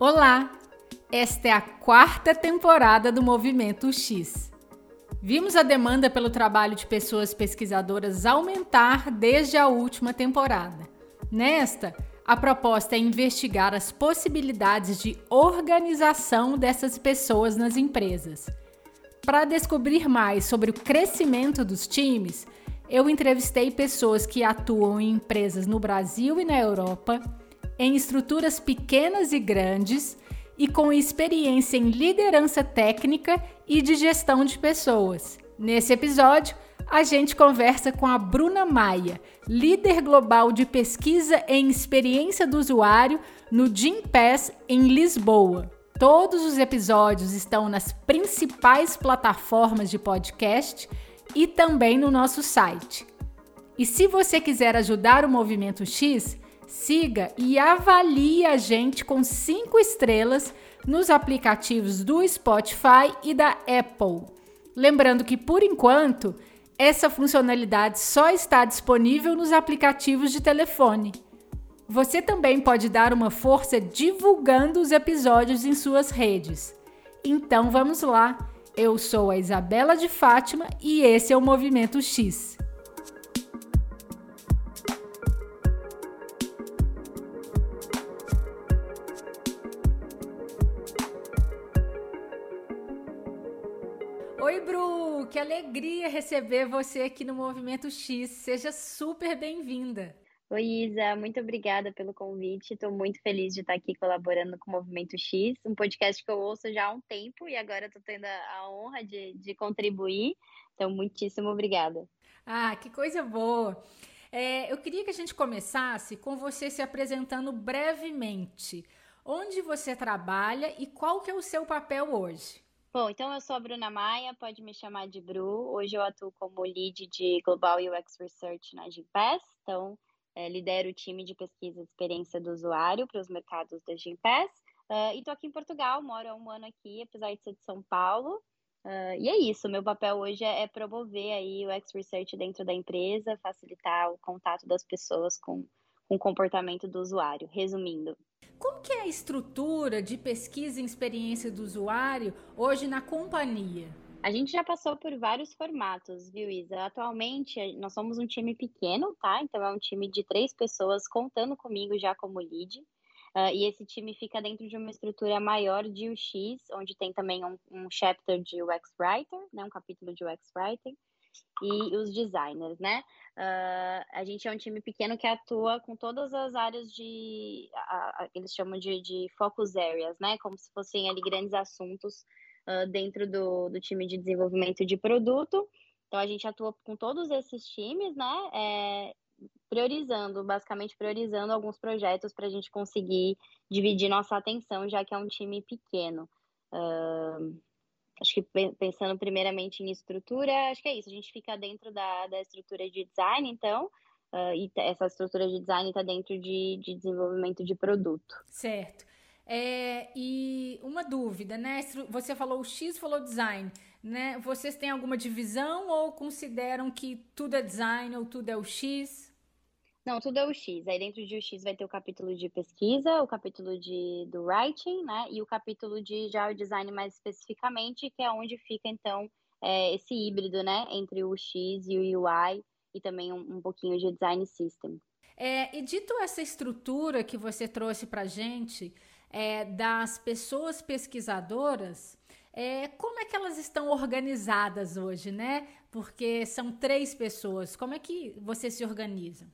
Olá! Esta é a quarta temporada do Movimento X. Vimos a demanda pelo trabalho de pessoas pesquisadoras aumentar desde a última temporada. Nesta, a proposta é investigar as possibilidades de organização dessas pessoas nas empresas. Para descobrir mais sobre o crescimento dos times, eu entrevistei pessoas que atuam em empresas no Brasil e na Europa em estruturas pequenas e grandes e com experiência em liderança técnica e de gestão de pessoas. Nesse episódio, a gente conversa com a Bruna Maia, líder global de pesquisa em experiência do usuário no Gympass em Lisboa. Todos os episódios estão nas principais plataformas de podcast e também no nosso site. E se você quiser ajudar o Movimento X, siga e avalie a gente com cinco estrelas nos aplicativos do Spotify e da Apple. Lembrando que, por enquanto, essa funcionalidade só está disponível nos aplicativos de telefone. Você também pode dar uma força divulgando os episódios em suas redes. Então vamos lá! Eu sou a Isabela de Fátima e esse é o Movimento X. Oi, Bru! Que alegria receber você aqui no Movimento X. Seja super bem-vinda. Oi, Isa, muito obrigada pelo convite. Estou muito feliz de estar aqui colaborando com o Movimento X, um podcast que eu ouço já há um tempo e agora estou tendo a honra de, de contribuir. Então, muitíssimo obrigada. Ah, que coisa boa! É, eu queria que a gente começasse com você se apresentando brevemente. Onde você trabalha e qual que é o seu papel hoje? Bom, então eu sou a Bruna Maia, pode me chamar de Bru. Hoje eu atuo como lead de Global UX Research na Gimpass, então é, lidero o time de pesquisa de experiência do usuário para os mercados da Gimpass. Uh, e estou aqui em Portugal, moro há um ano aqui, apesar de ser de São Paulo. Uh, e é isso, meu papel hoje é, é promover aí o X Research dentro da empresa, facilitar o contato das pessoas com, com o comportamento do usuário, resumindo. Como que é a estrutura de pesquisa em experiência do usuário hoje na companhia? A gente já passou por vários formatos, viu, Isa? Atualmente, nós somos um time pequeno, tá? Então, é um time de três pessoas contando comigo já como lead. Uh, e esse time fica dentro de uma estrutura maior de UX, onde tem também um, um chapter de UX Writer, né? Um capítulo de UX Writing e os designers, né? Uh, a gente é um time pequeno que atua com todas as áreas de, a, a, eles chamam de, de focus areas, né? Como se fossem ali grandes assuntos uh, dentro do, do time de desenvolvimento de produto. Então a gente atua com todos esses times, né? É, priorizando, basicamente priorizando alguns projetos para a gente conseguir dividir nossa atenção, já que é um time pequeno. Uh, acho que pensando primeiramente em estrutura, acho que é isso. A gente fica dentro da, da estrutura de design, então, uh, e essa estrutura de design está dentro de, de desenvolvimento de produto. Certo. É, e uma dúvida, né? Você falou o X, falou design, né? Vocês têm alguma divisão ou consideram que tudo é design ou tudo é o X? Não, tudo é o X. Aí dentro de o X vai ter o capítulo de pesquisa, o capítulo de, do writing, né? E o capítulo de já o design mais especificamente, que é onde fica, então, é, esse híbrido, né? Entre o X e o UI e também um, um pouquinho de design system. É, e dito essa estrutura que você trouxe para gente é, das pessoas pesquisadoras, é, como é que elas estão organizadas hoje, né? Porque são três pessoas. Como é que você se organiza?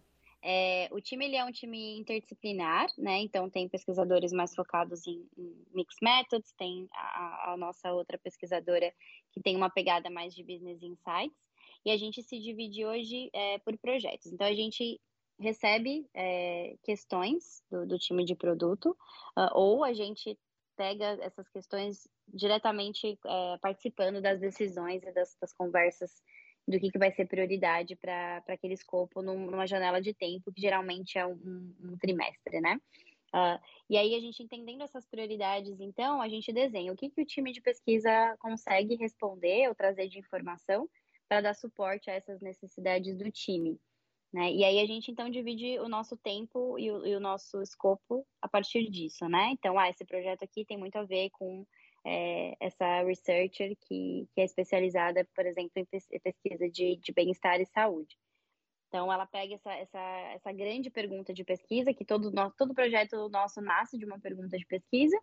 É, o time ele é um time interdisciplinar, né? Então tem pesquisadores mais focados em, em methods, tem a, a, nossa outra pesquisadora que tem uma pegada mais de business insights, e a gente se divide hoje é, por projetos. Então a gente recebe é, questões do, do, time de produto, uh, ou a gente pega essas questões diretamente é, participando das decisões e das, das conversas do que, que vai ser prioridade para aquele escopo num, numa janela de tempo, que geralmente é um, um trimestre, né? Uh, e aí, a gente entendendo essas prioridades, então, a gente desenha o que, que o time de pesquisa consegue responder ou trazer de informação para dar suporte a essas necessidades do time. Né? E aí a gente então divide o nosso tempo e o, e o, nosso escopo a partir disso, né? Então, ah, esse projeto aqui tem muito a ver com é, essa researcher que, que é especializada, por exemplo, em pesquisa de, de bem-estar e saúde. Então, ela pega essa, essa, essa grande pergunta de pesquisa, que todo, nosso, todo projeto nosso nasce de uma pergunta de pesquisa,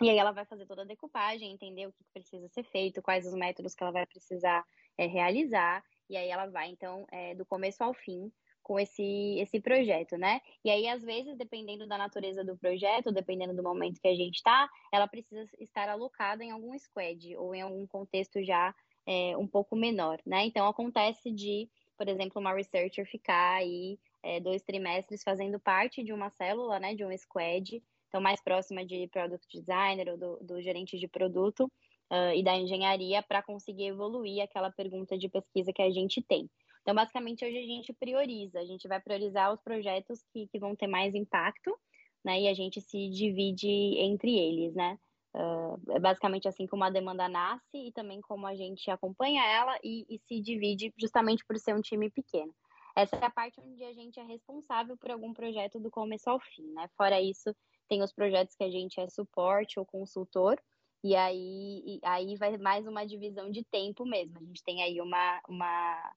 e aí ela vai fazer toda a decupagem, entender o que precisa ser feito, quais os métodos que ela vai precisar é, realizar, e aí ela vai, então, é, do começo ao fim, com esse, esse projeto, né? E aí, às vezes, dependendo da natureza do projeto, dependendo do momento que a gente está, ela precisa estar alocada em algum squad ou em algum contexto já é, um pouco menor, né? Então, acontece de, por exemplo, uma researcher ficar aí é, dois trimestres fazendo parte de uma célula, né, de um squad, então mais próxima de product designer ou do, do gerente de produto, uh, e da engenharia para conseguir evoluir aquela pergunta de pesquisa que a gente tem. Então, basicamente, hoje a gente prioriza, a gente vai priorizar os projetos que, que vão ter mais impacto, né? E a gente se divide entre eles, né? Uh, é basicamente assim como a demanda nasce e também como a gente acompanha ela e, e, se divide justamente por ser um time pequeno. Essa é a parte onde a gente é responsável por algum projeto do começo ao fim, né? Fora isso, tem os projetos que a gente é suporte ou consultor, e aí, e aí vai mais uma divisão de tempo mesmo. A gente tem aí uma, uma,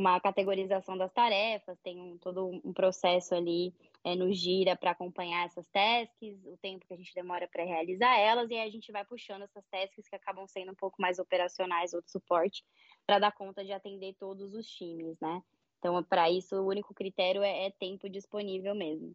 uma categorização das tarefas, tem um, todo um processo ali é, no Gira para acompanhar essas tasks, o tempo que a gente demora para realizar elas, e aí a gente vai puxando essas tasks que acabam sendo um pouco mais operacionais ou de suporte, para dar conta de atender todos os times, né? Então, para isso, o único critério é, é tempo disponível mesmo.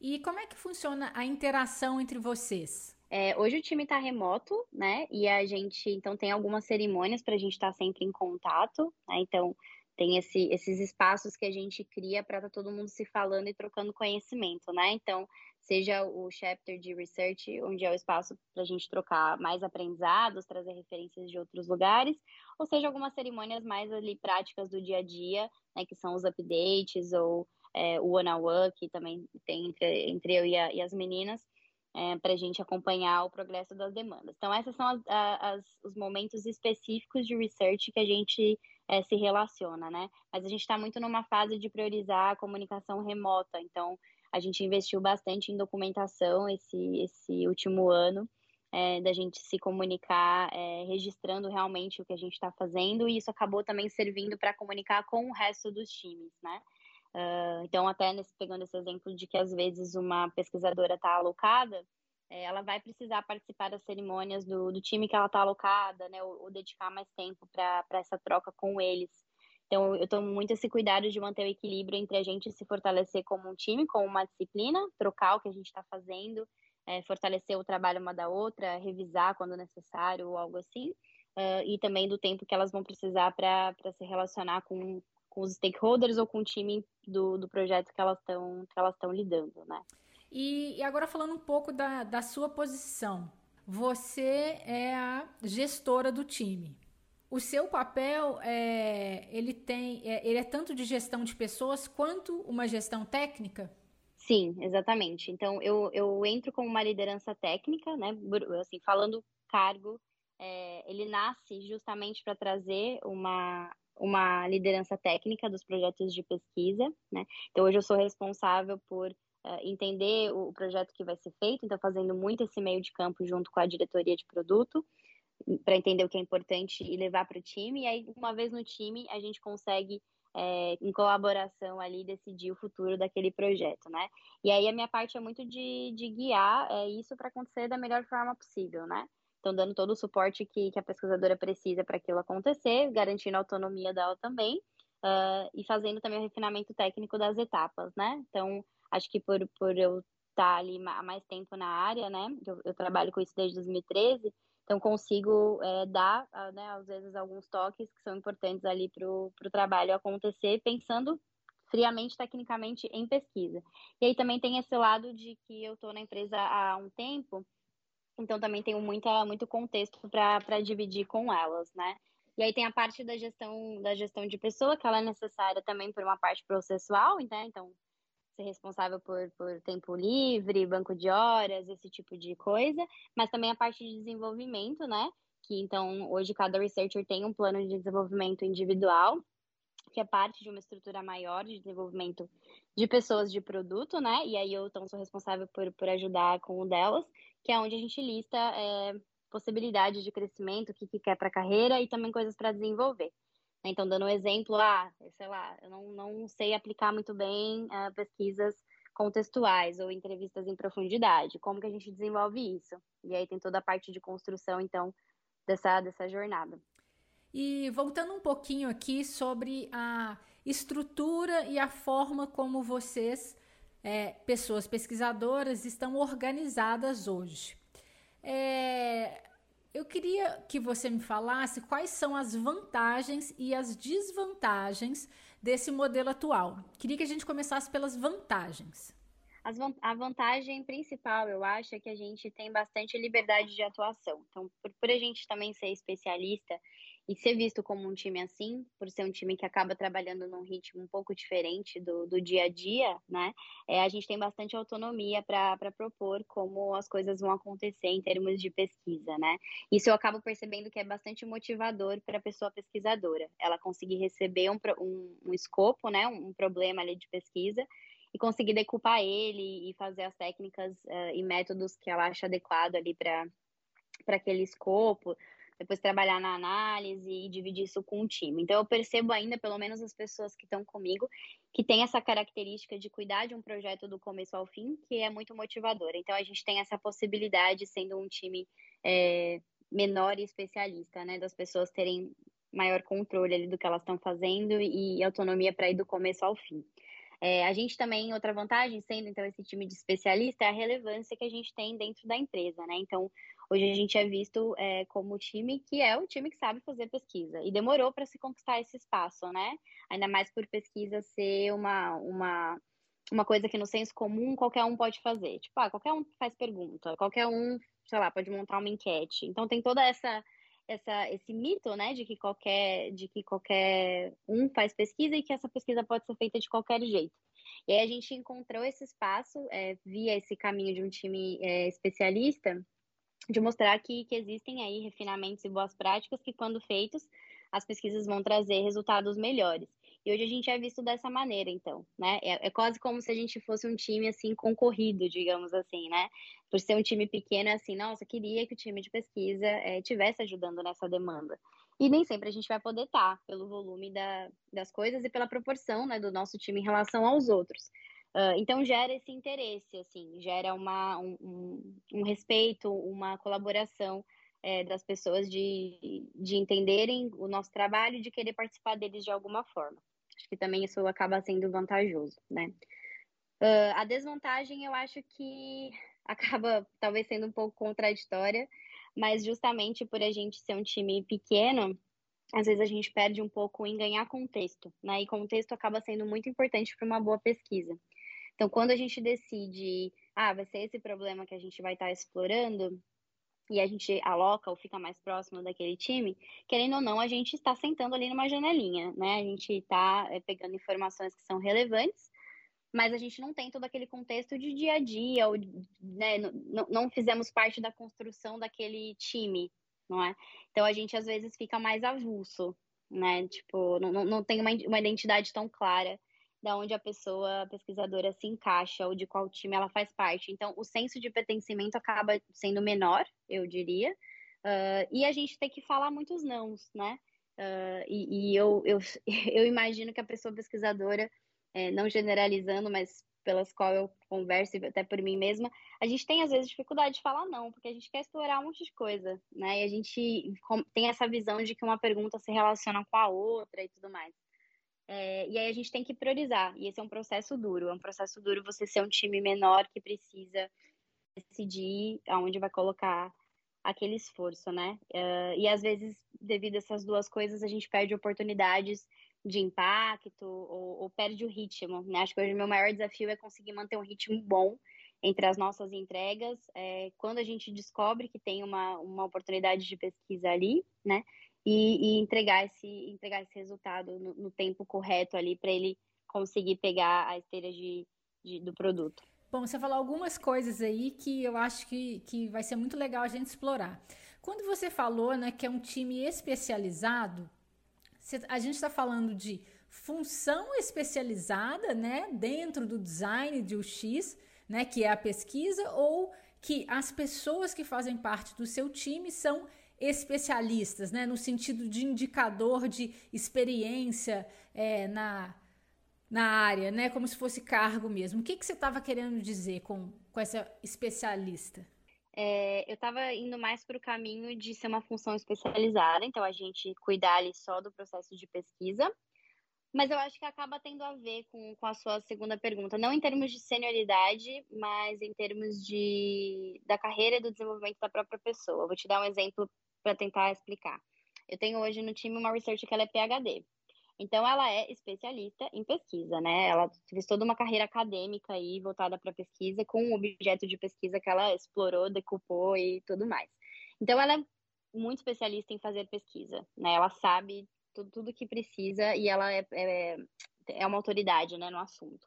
E como é que funciona a interação entre vocês? É, hoje o time está remoto, né? E a gente então tem algumas cerimônias para a gente estar tá sempre em contato, né? Então tem esse, esses espaços que a gente cria para tá todo mundo se falando e trocando conhecimento, né? Então, seja o chapter de research, onde é o espaço para a gente trocar mais aprendizados, trazer referências de outros lugares, ou seja, algumas cerimônias mais ali práticas do dia a dia, né? Que são os updates ou é, o one on one, que também tem entre, entre eu e, a, e as meninas é, para a gente acompanhar o progresso das demandas. Então, esses são as, as, os momentos específicos de research que a gente é, se relaciona, né? Mas a gente está muito numa fase de priorizar a comunicação remota, então a gente investiu bastante em documentação esse, esse último ano, é, da gente se comunicar, é, registrando realmente o que a gente está fazendo, e isso acabou também servindo para comunicar com o resto dos times, né? Uh, então, até nesse, pegando esse exemplo de que às vezes uma pesquisadora está alocada, ela vai precisar participar das cerimônias do, do time que ela está alocada, né, ou, ou, dedicar mais tempo para essa troca com eles. Então, eu tomo muito esse cuidado de manter o equilíbrio entre a gente se fortalecer como um time, como uma disciplina, trocar o que a gente está fazendo, é, fortalecer o trabalho uma da outra, revisar quando necessário ou algo assim, uh, e também do tempo que elas vão precisar para se relacionar com, com os stakeholders ou com o time do, do projeto que elas estão que elas estão lidando, né? E, e, agora falando um pouco da, da sua posição, você é a gestora do time. O seu papel é, ele tem, é, ele é tanto de gestão de pessoas quanto uma gestão técnica? Sim, exatamente. Então eu, eu entro com uma liderança técnica, né? Assim, falando cargo, é, ele nasce justamente para trazer uma uma liderança técnica dos projetos de pesquisa, né? Então hoje eu sou responsável por entender o projeto que vai ser feito, então fazendo muito esse meio de campo junto com a diretoria de produto para entender o que é importante e levar para o time. E aí uma vez no time a gente consegue é, em colaboração ali decidir o futuro daquele projeto, né? E aí a minha parte é muito de, de guiar é, isso para acontecer da melhor forma possível, né? Então, dando todo o suporte que, que a pesquisadora precisa para aquilo acontecer, garantindo a autonomia dela também, uh, e fazendo também o refinamento técnico das etapas, né? Então, acho que por, por eu estar ali há mais tempo na área, né? Eu, eu trabalho com isso desde 2013, então consigo é, dar, né, às vezes, alguns toques que são importantes ali para o trabalho acontecer, pensando friamente, tecnicamente, em pesquisa. E aí também tem esse lado de que eu estou na empresa há um tempo, então também tenho muita, muito contexto para dividir com elas, né? E aí tem a parte da gestão da gestão de pessoa, que ela é necessária também por uma parte processual, né? Então, ser responsável por, por tempo livre, banco de horas, esse tipo de coisa, mas também a parte de desenvolvimento, né? Que então hoje cada researcher tem um plano de desenvolvimento individual que é parte de uma estrutura maior de desenvolvimento de pessoas de produto, né? E aí eu então sou responsável por, por ajudar com o delas, que é onde a gente lista é, possibilidades de crescimento, o que, que quer para a carreira e também coisas para desenvolver. Então, dando um exemplo, ah, sei lá, eu não, não sei aplicar muito bem uh, pesquisas contextuais ou entrevistas em profundidade. Como que a gente desenvolve isso? E aí tem toda a parte de construção, então, dessa, dessa jornada. E voltando um pouquinho aqui sobre a estrutura e a forma como vocês, é, pessoas pesquisadoras, estão organizadas hoje. É, eu queria que você me falasse quais são as vantagens e as desvantagens desse modelo atual. Queria que a gente começasse pelas vantagens. As, a vantagem principal, eu acho, é que a gente tem bastante liberdade de atuação. Então, por, por a gente também ser especialista e ser visto como um time assim, por ser um time que acaba trabalhando num ritmo um pouco diferente do, do dia a dia, né? É, a gente tem bastante autonomia para propor como as coisas vão acontecer em termos de pesquisa, né? Isso eu acabo percebendo que é bastante motivador para a pessoa pesquisadora. Ela conseguir receber um, um, um escopo, né? Um, problema ali de pesquisa e conseguir decupar ele e fazer as técnicas uh, e métodos que ela acha adequado ali para aquele escopo, depois trabalhar na análise e dividir isso com o time. Então, eu percebo ainda, pelo menos as pessoas que estão comigo, que tem essa característica de cuidar de um projeto do começo ao fim, que é muito motivadora. Então, a gente tem essa possibilidade, sendo um time é, menor e especialista, né, das pessoas terem maior controle ali do que elas estão fazendo e autonomia para ir do começo ao fim. É, a gente também, outra vantagem, sendo então esse time de especialista, é a relevância que a gente tem dentro da empresa, né? Então, Hoje a gente é visto é, como o time que é o time que sabe fazer pesquisa. E demorou para se conquistar esse espaço, né? Ainda mais por pesquisa ser uma, uma, uma coisa que no senso comum qualquer um pode fazer. Tipo, ah, qualquer um faz pergunta, qualquer um, sei lá, pode montar uma enquete. Então tem toda essa essa, esse mito, né, de que qualquer de que qualquer um faz pesquisa e que essa pesquisa pode ser feita de qualquer jeito. E aí a gente encontrou esse espaço é, via esse caminho de um time é, especialista de mostrar que, que existem aí refinamentos e boas práticas que, quando feitos, as pesquisas vão trazer resultados melhores. E hoje a gente é visto dessa maneira, então, né? É, é, quase como se a gente fosse um time, assim, concorrido, digamos assim, né? Por ser um time pequeno, é assim, nossa, queria que o time de pesquisa é, tivesse ajudando nessa demanda. E nem sempre a gente vai poder estar, pelo volume da, das coisas e pela proporção, né, do nosso time em relação aos outros. Uh, então gera esse interesse, assim, gera uma, um, um respeito, uma colaboração é, das pessoas de, de entenderem o nosso trabalho e de querer participar deles de alguma forma. Acho que também isso acaba sendo vantajoso, né? Uh, a desvantagem eu acho que acaba talvez sendo um pouco contraditória, mas justamente por a gente ser um time pequeno, às vezes a gente perde um pouco em ganhar contexto, né? E contexto acaba sendo muito importante para uma boa pesquisa. Então, quando a gente decide, ah, vai ser esse problema que a gente vai estar tá explorando, e a gente aloca ou fica mais próximo daquele time, querendo ou não, a gente está sentando ali numa janelinha, né? A gente está é, pegando informações que são relevantes, mas a gente não tem todo aquele contexto de dia a dia, ou né, não, não fizemos parte da construção daquele time, não é? Então a gente às vezes fica mais avulso, né? Tipo, não, não tem uma, uma identidade tão clara da onde a pessoa pesquisadora se encaixa ou de qual time ela faz parte. Então, o senso de pertencimento acaba sendo menor, eu diria, uh, e a gente tem que falar muitos nãos, né? Uh, e, e eu, eu, eu imagino que a pessoa pesquisadora, é, não generalizando, mas pelas qual eu converso até por mim mesma, a gente tem às vezes dificuldade de falar não, porque a gente quer explorar um monte de coisa, né? E a gente tem essa visão de que uma pergunta se relaciona com a outra e tudo mais. É, e aí a gente tem que priorizar, e esse é um processo duro, é um processo duro você ser um time menor que precisa decidir aonde vai colocar aquele esforço, né? Uh, e às vezes, devido a essas duas coisas, a gente perde oportunidades de impacto ou, ou perde o ritmo, né? Acho que hoje o meu maior desafio é conseguir manter um ritmo bom entre as nossas entregas, é, quando a gente descobre que tem uma, uma oportunidade de pesquisa ali, né? E, e entregar, esse, entregar esse resultado no, no tempo correto ali para ele conseguir pegar a esteira de, de, do produto. Bom, você falou algumas coisas aí que eu acho que, que vai ser muito legal a gente explorar. Quando você falou né, que é um time especializado, a gente está falando de função especializada, né, dentro do design de UX, né, que é a pesquisa, ou que as pessoas que fazem parte do seu time são especialistas, né, no sentido de indicador de experiência é, na, na área, né, como se fosse cargo mesmo. O que, que você estava querendo dizer com, com essa especialista? É, eu estava indo mais para o caminho de ser uma função especializada, então a gente cuidar ali só do processo de pesquisa, mas eu acho que acaba tendo a ver com, com a sua segunda pergunta, não em termos de senioridade, mas em termos de, da carreira e do desenvolvimento da própria pessoa. Vou te dar um exemplo para tentar explicar. Eu tenho hoje no time uma research que ela é PhD. Então, ela é especialista em pesquisa, né? Ela fez toda uma carreira acadêmica aí voltada para pesquisa, com um objeto de pesquisa que ela explorou, decupou e tudo mais. Então, ela é muito especialista em fazer pesquisa, né? Ela sabe tudo, tudo que precisa e ela é, é, é uma autoridade né, no assunto.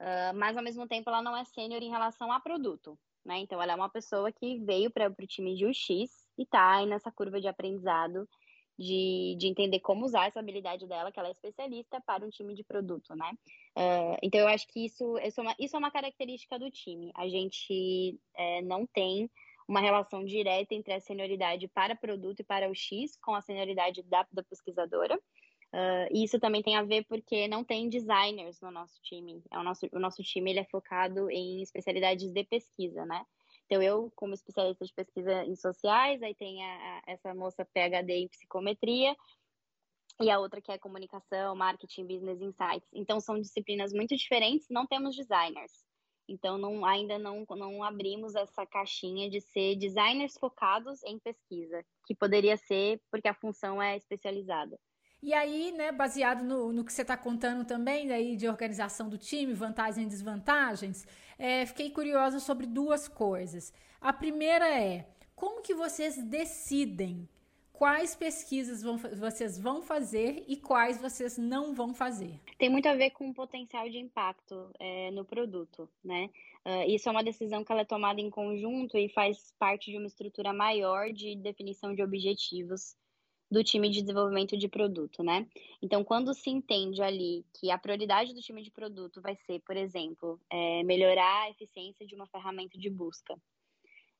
Uh, mas, ao mesmo tempo, ela não é sênior em relação a produto. Né? Então, ela é uma pessoa que veio para o time de UX e está aí nessa curva de aprendizado de, de entender como usar essa habilidade dela, que ela é especialista, para um time de produto, né? Uh, então, eu acho que isso, isso, é uma, isso é uma característica do time. A gente é, não tem uma relação direta entre a senioridade para produto e para o X com a senioridade da, da pesquisadora. Uh, e isso também tem a ver porque não tem designers no nosso time. É o, nosso, o nosso time ele é focado em especialidades de pesquisa, né? Então, eu, como especialista de pesquisa em sociais, aí tem a, a, essa moça PhD em psicometria, e a outra que é comunicação, marketing, business insights. Então, são disciplinas muito diferentes, não temos designers. Então, não, ainda não, não abrimos essa caixinha de ser designers focados em pesquisa, que poderia ser porque a função é especializada. E aí, né, baseado no, no que você está contando também, daí de organização do time, vantagens e desvantagens, é, fiquei curiosa sobre duas coisas. A primeira é, como que vocês decidem quais pesquisas vão, vocês vão fazer e quais vocês não vão fazer? Tem muito a ver com o potencial de impacto é, no produto, né? Uh, isso é uma decisão que ela é tomada em conjunto e faz parte de uma estrutura maior de definição de objetivos do time de desenvolvimento de produto, né? Então, quando se entende ali que a prioridade do time de produto vai ser, por exemplo, é, melhorar a eficiência de uma ferramenta de busca,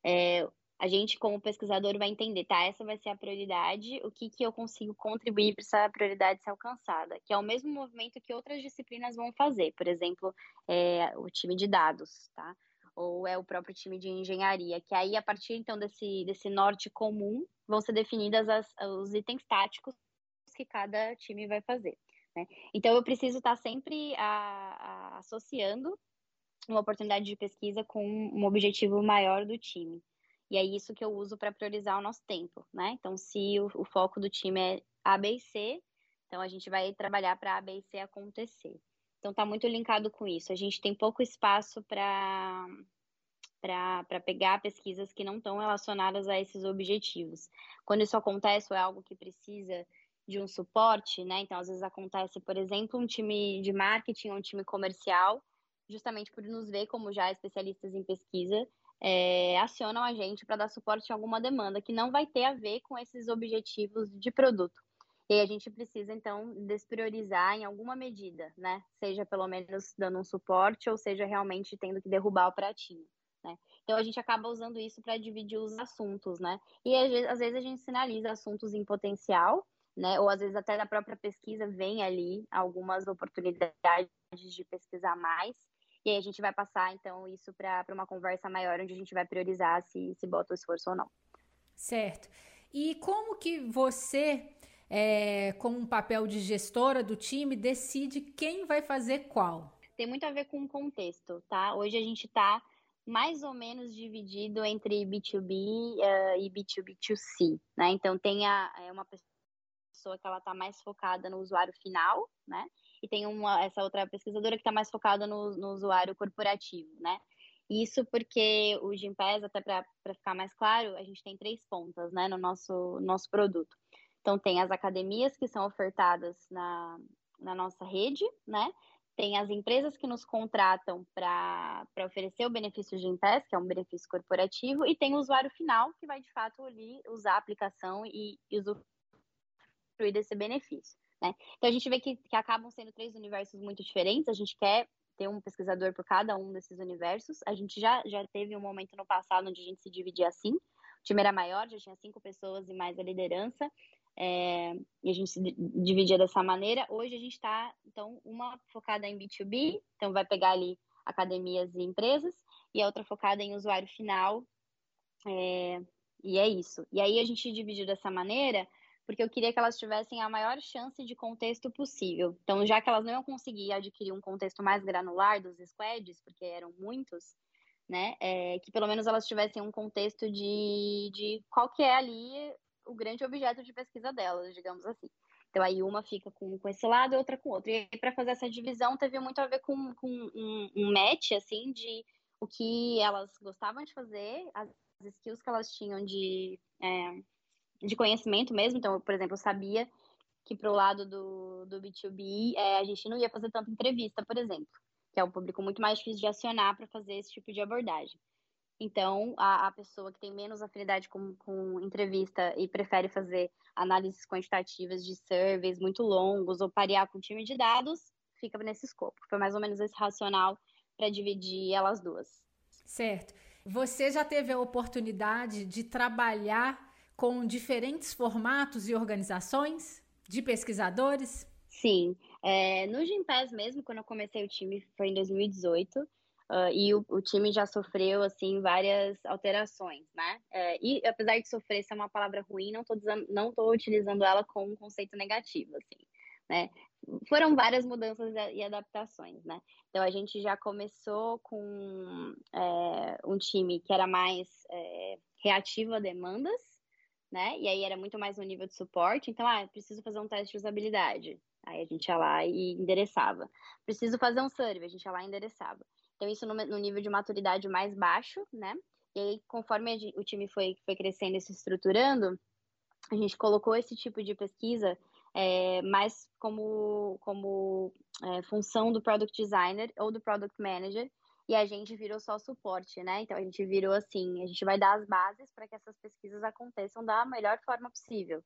é, a gente, como pesquisador, vai entender, tá, essa vai ser a prioridade, o que, que eu consigo contribuir para essa prioridade ser alcançada, que é o mesmo movimento que outras disciplinas vão fazer, por exemplo, é, o time de dados, tá? Ou é o próprio time de engenharia, que aí, a partir, então, desse, desse norte comum, vão ser definidas as, os itens táticos que cada time vai fazer, né? Então, eu preciso estar sempre a, a, associando uma oportunidade de pesquisa com um objetivo maior do time. E é isso que eu uso para priorizar o nosso tempo, né? Então, se o, o, foco do time é A, B e C, então a gente vai trabalhar para A, B e C acontecer. Então, está muito linkado com isso. A gente tem pouco espaço para para pegar pesquisas que não estão relacionadas a esses objetivos. Quando isso acontece, é algo que precisa de um suporte, né? Então, às vezes acontece, por exemplo, um time de marketing ou um time comercial, justamente por nos ver como já especialistas em pesquisa, é, acionam a gente para dar suporte a alguma demanda que não vai ter a ver com esses objetivos de produto. E a gente precisa, então, despriorizar em alguma medida, né? Seja pelo menos dando um suporte, ou seja realmente tendo que derrubar o pratinho. Né? Então a gente acaba usando isso para dividir os assuntos, né? E às vezes a gente sinaliza assuntos em potencial, né? Ou às vezes até da própria pesquisa vem ali algumas oportunidades de pesquisar mais. E aí a gente vai passar, então, isso para uma conversa maior, onde a gente vai priorizar se, se bota o esforço ou não. Certo. E como que você, é, como um papel de gestora do time, decide quem vai fazer qual? Tem muito a ver com o contexto, tá? Hoje a gente está mais ou menos dividido entre B2B uh, eh, e B2B2C, né? Então tem a, é uma pessoa que ela está mais focada no usuário final, né? e tem uma, essa outra pesquisadora que está mais focada no, no, usuário corporativo, né? Isso porque o Gimpass, até para ficar mais claro, a gente tem três pontas né, no nosso, nosso produto. Então, tem as academias que são ofertadas na, na nossa rede, né? Tem as empresas que nos contratam para oferecer o benefício de Gimpass, que é um benefício corporativo, e tem o usuário final, que vai, de fato, ali usar a aplicação e, e usufruir desse benefício. Né? Então a gente vê que, que acabam sendo três universos muito diferentes. A gente quer ter um pesquisador por cada um desses universos. A gente já, já teve um momento no passado onde a gente se dividia assim. O time era maior, já tinha cinco pessoas e mais a liderança. É, e a gente se dividia dessa maneira. Hoje a gente está, então, uma focada em B2B, então vai pegar ali academias e empresas, e a outra focada em usuário final. É, e é isso. E aí a gente dividiu dessa maneira porque eu queria que elas tivessem a maior chance de contexto possível. Então, já que elas não iam conseguir adquirir um contexto mais granular dos squads, porque eram muitos, né, é, que pelo menos elas tivessem um contexto de, de qual que é ali o grande objeto de pesquisa delas, digamos assim. Então, aí uma fica com, com esse lado e outra com outro. E para fazer essa divisão, teve muito a ver com, com um, um match, assim, de o que elas gostavam de fazer, as skills que elas tinham de... É, de conhecimento mesmo. Então, por exemplo, eu sabia que para o lado do, do B2B é, a gente não ia fazer tanta entrevista, por exemplo, que é um público muito mais difícil de acionar para fazer esse tipo de abordagem. Então, a, a pessoa que tem menos afinidade com, com entrevista e prefere fazer análises quantitativas de surveys muito longos ou parear com time de dados, fica nesse escopo. Foi mais ou menos esse racional para dividir elas duas. Certo. Você já teve a oportunidade de trabalhar com diferentes formatos e organizações de pesquisadores? Sim. É, no Gimpass mesmo, quando eu comecei o time, foi em 2018. Uh, e o, o, time já sofreu assim várias alterações, né? É, e apesar de sofrer ser uma palavra ruim, não estou não tô utilizando ela como um conceito negativo, assim, né? Foram várias mudanças e adaptações, né? Então a gente já começou com é, um time que era mais é, reativo a demandas, né? E aí era muito mais no nível de suporte. Então, ah, preciso fazer um teste de usabilidade. Aí a gente ia lá e endereçava. Preciso fazer um survey, a gente ia lá e endereçava. Então, isso no, no nível de maturidade mais baixo, né? E aí, conforme o time foi, foi crescendo e se estruturando, a gente colocou esse tipo de pesquisa é, mais como, como é, função do product designer ou do product manager, e a gente virou só suporte, né? Então a gente virou assim, a gente vai dar as bases para que essas pesquisas aconteçam da melhor forma possível.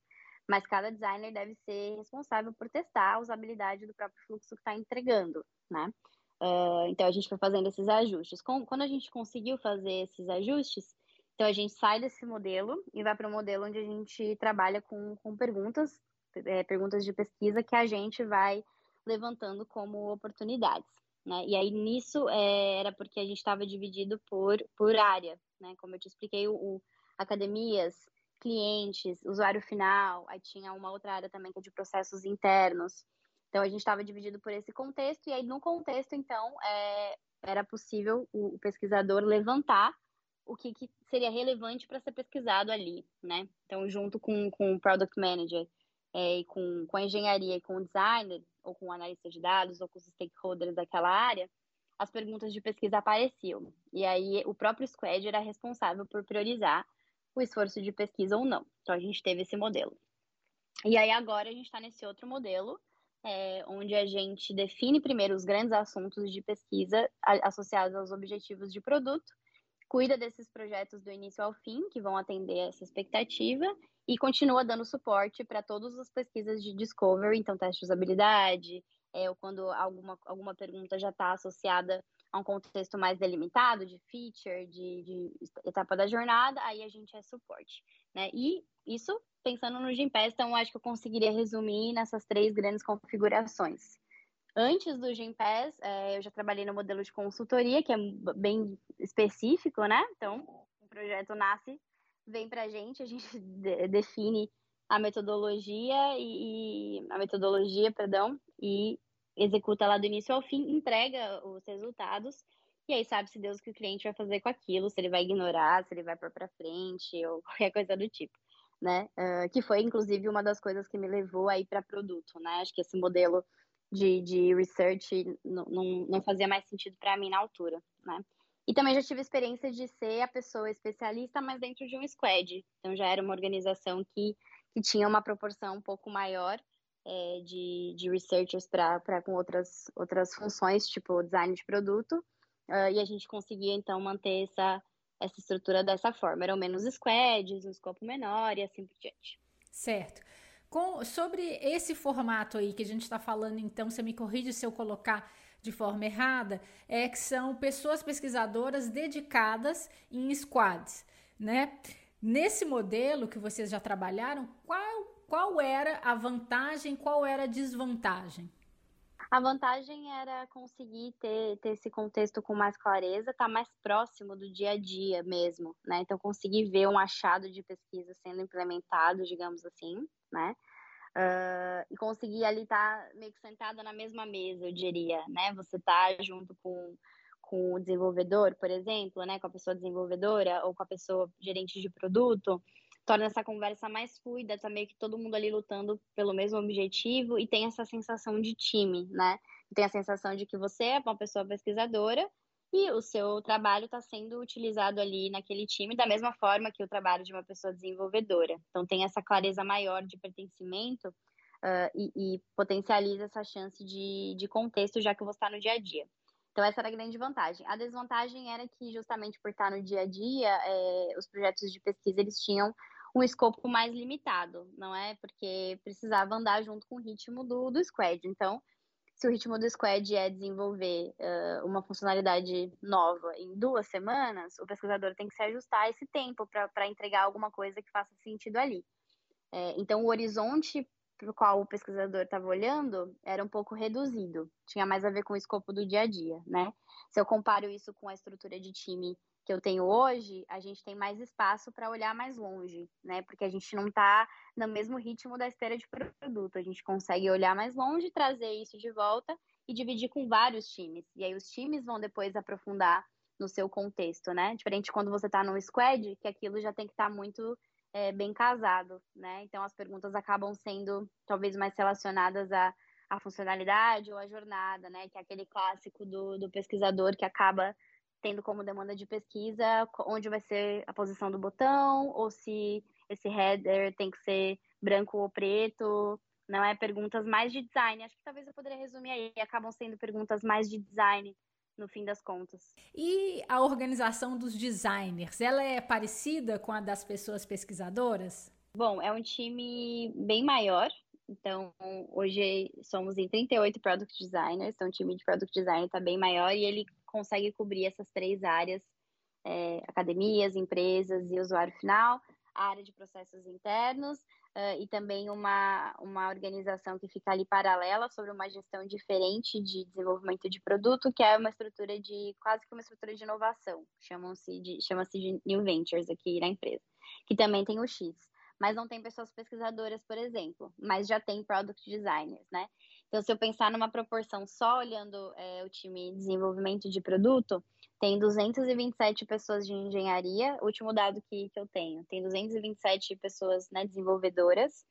Mas cada designer deve ser responsável por testar a usabilidade do próprio fluxo que está entregando, né? Uh, então a gente foi fazendo esses ajustes. Com, quando a gente conseguiu fazer esses ajustes, então a gente sai desse modelo e vai para o modelo onde a gente trabalha com, com perguntas, é, perguntas de pesquisa que a gente vai levantando como oportunidades. Né? E aí nisso é, era porque a gente estava dividido por, por área, né? Como eu te expliquei, o, o, academias, clientes, usuário final, aí tinha uma outra área também que é de processos internos. Então a gente estava dividido por esse contexto, e aí no contexto, então, é, era possível o, o, pesquisador levantar o que, que seria relevante para ser pesquisado ali, né? Então, junto com, com o Product Manager é, e com, com a engenharia e com o designer, ou com o analista de dados, ou com os stakeholders daquela área, as perguntas de pesquisa apareciam. E aí o próprio squad era responsável por priorizar o esforço de pesquisa ou não. Então a gente teve esse modelo. E aí agora a gente está nesse outro modelo, é, onde a gente define primeiro os grandes assuntos de pesquisa associados aos objetivos de produto, cuida desses projetos do início ao fim, que vão atender essa expectativa, e continua dando suporte para todas as pesquisas de discovery, então teste de usabilidade, é, ou quando alguma, alguma pergunta já está associada a um contexto mais delimitado, de feature, de, de, etapa da jornada, aí a gente é suporte. Né? E isso, pensando no Gimpass, então acho que eu conseguiria resumir nessas três grandes configurações. Antes do Gimpass, é, eu já trabalhei no modelo de consultoria, que é bem específico, né? Então, o projeto nasce vem para a gente, a gente define a metodologia e, a metodologia, perdão, e executa lá do início ao fim, entrega os resultados e aí sabe se Deus que o cliente vai fazer com aquilo, se ele vai ignorar, se ele vai pôr para frente ou qualquer coisa do tipo, né? Uh, que foi inclusive uma das coisas que me levou aí para produto, né? Acho que esse modelo de, de research não, fazia mais sentido para mim na altura, né? E também já tive experiência de ser a pessoa especialista, mas dentro de um squad. Então já era uma organização que, que tinha uma proporção um pouco maior é, de, de researchers para com outras, outras funções, tipo design de produto. Uh, e a gente conseguia, então, manter essa, essa estrutura dessa forma. Eram menos squads, um escopo menor e assim por diante. Certo. Com, sobre esse formato aí que a gente está falando, então, você me corrige se eu colocar de forma errada, é que são pessoas pesquisadoras dedicadas em squads, né? Nesse modelo que vocês já trabalharam, qual, qual era a vantagem, qual era a desvantagem? A vantagem era conseguir ter, ter esse contexto com mais clareza, estar tá mais próximo do dia a dia mesmo, né? Então, conseguir ver um achado de pesquisa sendo implementado, digamos assim, né? Uh, e conseguir ali estar tá meio que sentada na mesma mesa, eu diria, né? Você tá junto com, com o desenvolvedor, por exemplo, né? Com a pessoa desenvolvedora ou com a pessoa gerente de produto, torna essa conversa mais fluida, tá meio que todo mundo ali lutando pelo mesmo objetivo e tem essa sensação de time, né? Tem a sensação de que você é uma pessoa pesquisadora e o seu trabalho está sendo utilizado ali naquele time da mesma forma que o trabalho de uma pessoa desenvolvedora. Então tem essa clareza maior de pertencimento uh, e, e, potencializa essa chance de, de contexto já que você está no dia a dia. Então essa era a grande vantagem. A desvantagem era que justamente por estar no dia a dia, é, os projetos de pesquisa eles tinham um escopo mais limitado, não é? Porque precisava andar junto com o ritmo do, do squad. Então, se o ritmo do squad é desenvolver uh, uma funcionalidade nova em duas semanas, o pesquisador tem que se ajustar a esse tempo para entregar alguma coisa que faça sentido ali. É, então, o horizonte para o qual o pesquisador estava olhando era um pouco reduzido, tinha mais a ver com o escopo do dia a dia, né? Se eu comparo isso com a estrutura de time que eu tenho hoje, a gente tem mais espaço para olhar mais longe, né? Porque a gente não está no mesmo ritmo da esteira de produto. A gente consegue olhar mais longe, trazer isso de volta e dividir com vários times. E aí os times vão depois aprofundar no seu contexto, né? Diferente quando você está num squad, que aquilo já tem que estar tá muito é, bem casado, né? Então as perguntas acabam sendo talvez mais relacionadas a funcionalidade ou a jornada, né? Que é aquele clássico do, do pesquisador que acaba tendo como demanda de pesquisa onde vai ser a posição do botão, ou se esse header tem que ser branco ou preto, não é perguntas mais de design. Acho que talvez eu poderia resumir aí, acabam sendo perguntas mais de design no fim das contas. E a organização dos designers, ela é parecida com a das pessoas pesquisadoras? Bom, é um time bem maior. Então, hoje somos em 38 product designers, então o time de product design está bem maior e ele consegue cobrir essas três áreas: é, academias, empresas e usuário final, a área de processos internos uh, e também uma, uma organização que fica ali paralela sobre uma gestão diferente de desenvolvimento de produto, que é uma estrutura de quase que uma estrutura de inovação, chamam-se de, chama-se de New Ventures aqui na empresa, que também tem o X mas não tem pessoas pesquisadoras, por exemplo, mas já tem product designers, né? Então, se eu pensar numa proporção só olhando é, o time de desenvolvimento de produto, tem 227 pessoas de engenharia, último dado que, que eu tenho, tem 227 pessoas né, desenvolvedoras,